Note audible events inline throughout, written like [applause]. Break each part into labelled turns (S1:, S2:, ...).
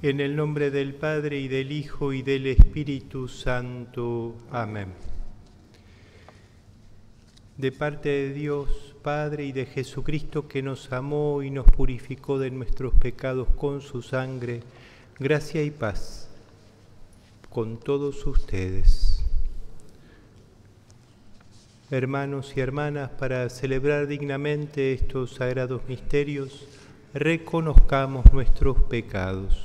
S1: En el nombre del Padre y del Hijo y del Espíritu Santo. Amén. De parte de Dios Padre y de Jesucristo que nos amó y nos purificó de nuestros pecados con su sangre, gracia y paz con todos ustedes. Hermanos y hermanas, para celebrar dignamente estos sagrados misterios, reconozcamos nuestros pecados.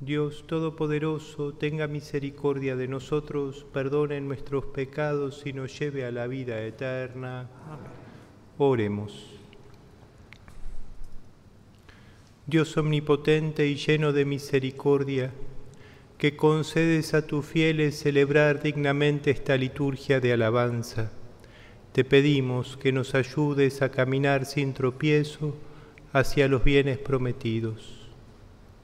S1: Dios Todopoderoso, tenga misericordia de nosotros, perdone nuestros pecados y nos lleve a la vida eterna. Oremos. Dios omnipotente y lleno de misericordia, que concedes a tus fieles celebrar dignamente esta liturgia de alabanza. Te pedimos que nos ayudes a caminar sin tropiezo hacia los bienes prometidos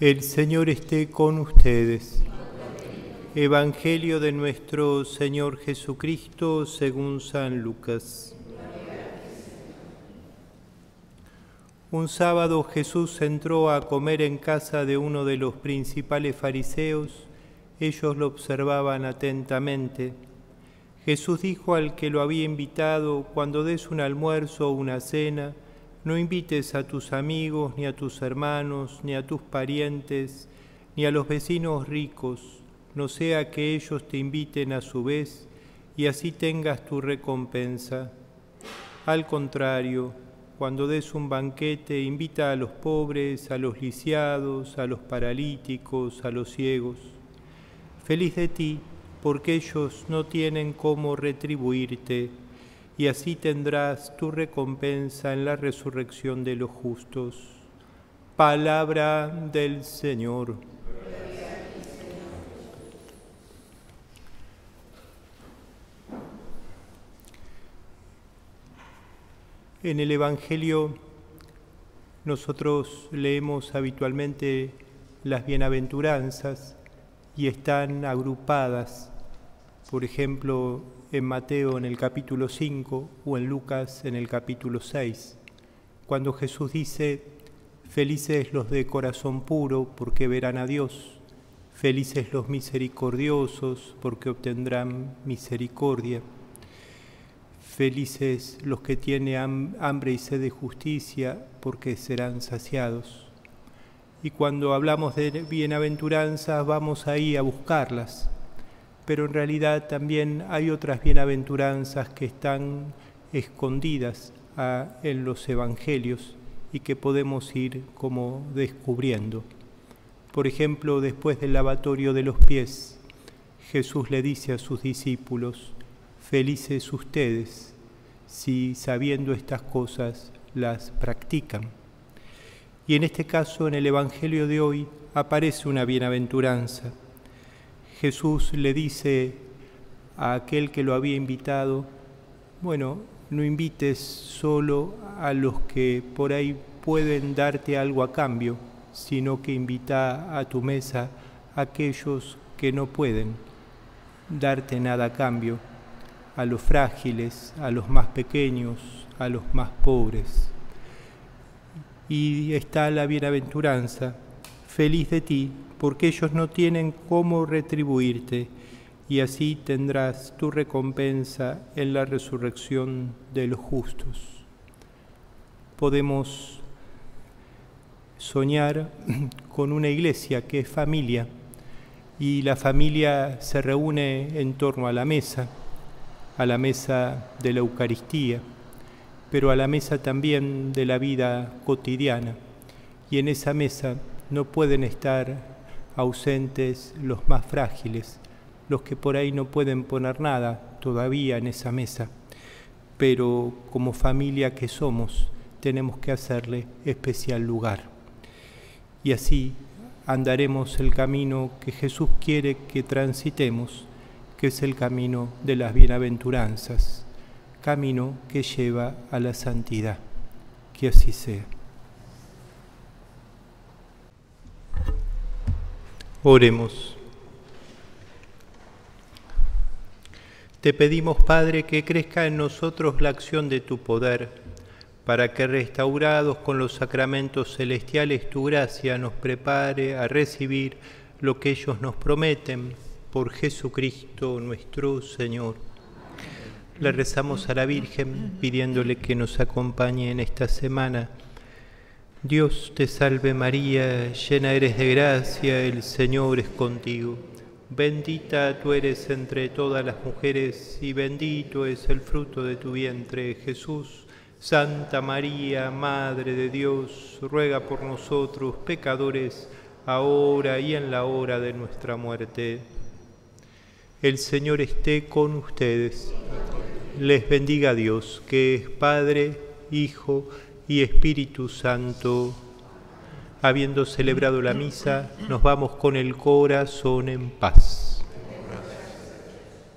S1: El Señor esté con ustedes. Evangelio de nuestro Señor Jesucristo según San Lucas. Un sábado Jesús entró a comer en casa de uno de los principales fariseos. Ellos lo observaban atentamente. Jesús dijo al que lo había invitado, cuando des un almuerzo o una cena, no invites a tus amigos, ni a tus hermanos, ni a tus parientes, ni a los vecinos ricos, no sea que ellos te inviten a su vez y así tengas tu recompensa. Al contrario, cuando des un banquete, invita a los pobres, a los lisiados, a los paralíticos, a los ciegos. Feliz de ti, porque ellos no tienen cómo retribuirte y así tendrás tu recompensa en la resurrección de los justos. Palabra del Señor. En el Evangelio nosotros leemos habitualmente las bienaventuranzas y están agrupadas, por ejemplo, en Mateo en el capítulo 5 o en Lucas en el capítulo 6, cuando Jesús dice, felices los de corazón puro porque verán a Dios, felices los misericordiosos porque obtendrán misericordia, felices los que tienen hambre y sed de justicia porque serán saciados. Y cuando hablamos de bienaventuranzas vamos ahí a buscarlas pero en realidad también hay otras bienaventuranzas que están escondidas ah, en los evangelios y que podemos ir como descubriendo. Por ejemplo, después del lavatorio de los pies, Jesús le dice a sus discípulos, felices ustedes si sabiendo estas cosas las practican. Y en este caso, en el Evangelio de hoy, aparece una bienaventuranza Jesús le dice a aquel que lo había invitado, bueno, no invites solo a los que por ahí pueden darte algo a cambio, sino que invita a tu mesa a aquellos que no pueden darte nada a cambio, a los frágiles, a los más pequeños, a los más pobres. Y está la bienaventuranza feliz de ti, porque ellos no tienen cómo retribuirte, y así tendrás tu recompensa en la resurrección de los justos. Podemos soñar [clears throat] con una iglesia que es familia, y la familia se reúne en torno a la mesa, a la mesa de la Eucaristía, pero a la mesa también de la vida cotidiana. Y en esa mesa no pueden estar ausentes los más frágiles, los que por ahí no pueden poner nada todavía en esa mesa. Pero como familia que somos, tenemos que hacerle especial lugar. Y así andaremos el camino que Jesús quiere que transitemos, que es el camino de las bienaventuranzas, camino que lleva a la santidad. Que así sea. Oremos. Te pedimos, Padre, que crezca en nosotros la acción de tu poder, para que restaurados con los sacramentos celestiales tu gracia nos prepare a recibir lo que ellos nos prometen por Jesucristo nuestro Señor. Le rezamos a la Virgen pidiéndole que nos acompañe en esta semana Dios te salve María, llena eres de gracia, el Señor es contigo. Bendita tú eres entre todas las mujeres y bendito es el fruto de tu vientre, Jesús. Santa María, Madre de Dios, ruega por nosotros pecadores, ahora y en la hora de nuestra muerte. El Señor esté con ustedes. Les bendiga Dios, que es Padre, Hijo y y Espíritu Santo. Habiendo celebrado la misa, nos vamos con el corazón en paz.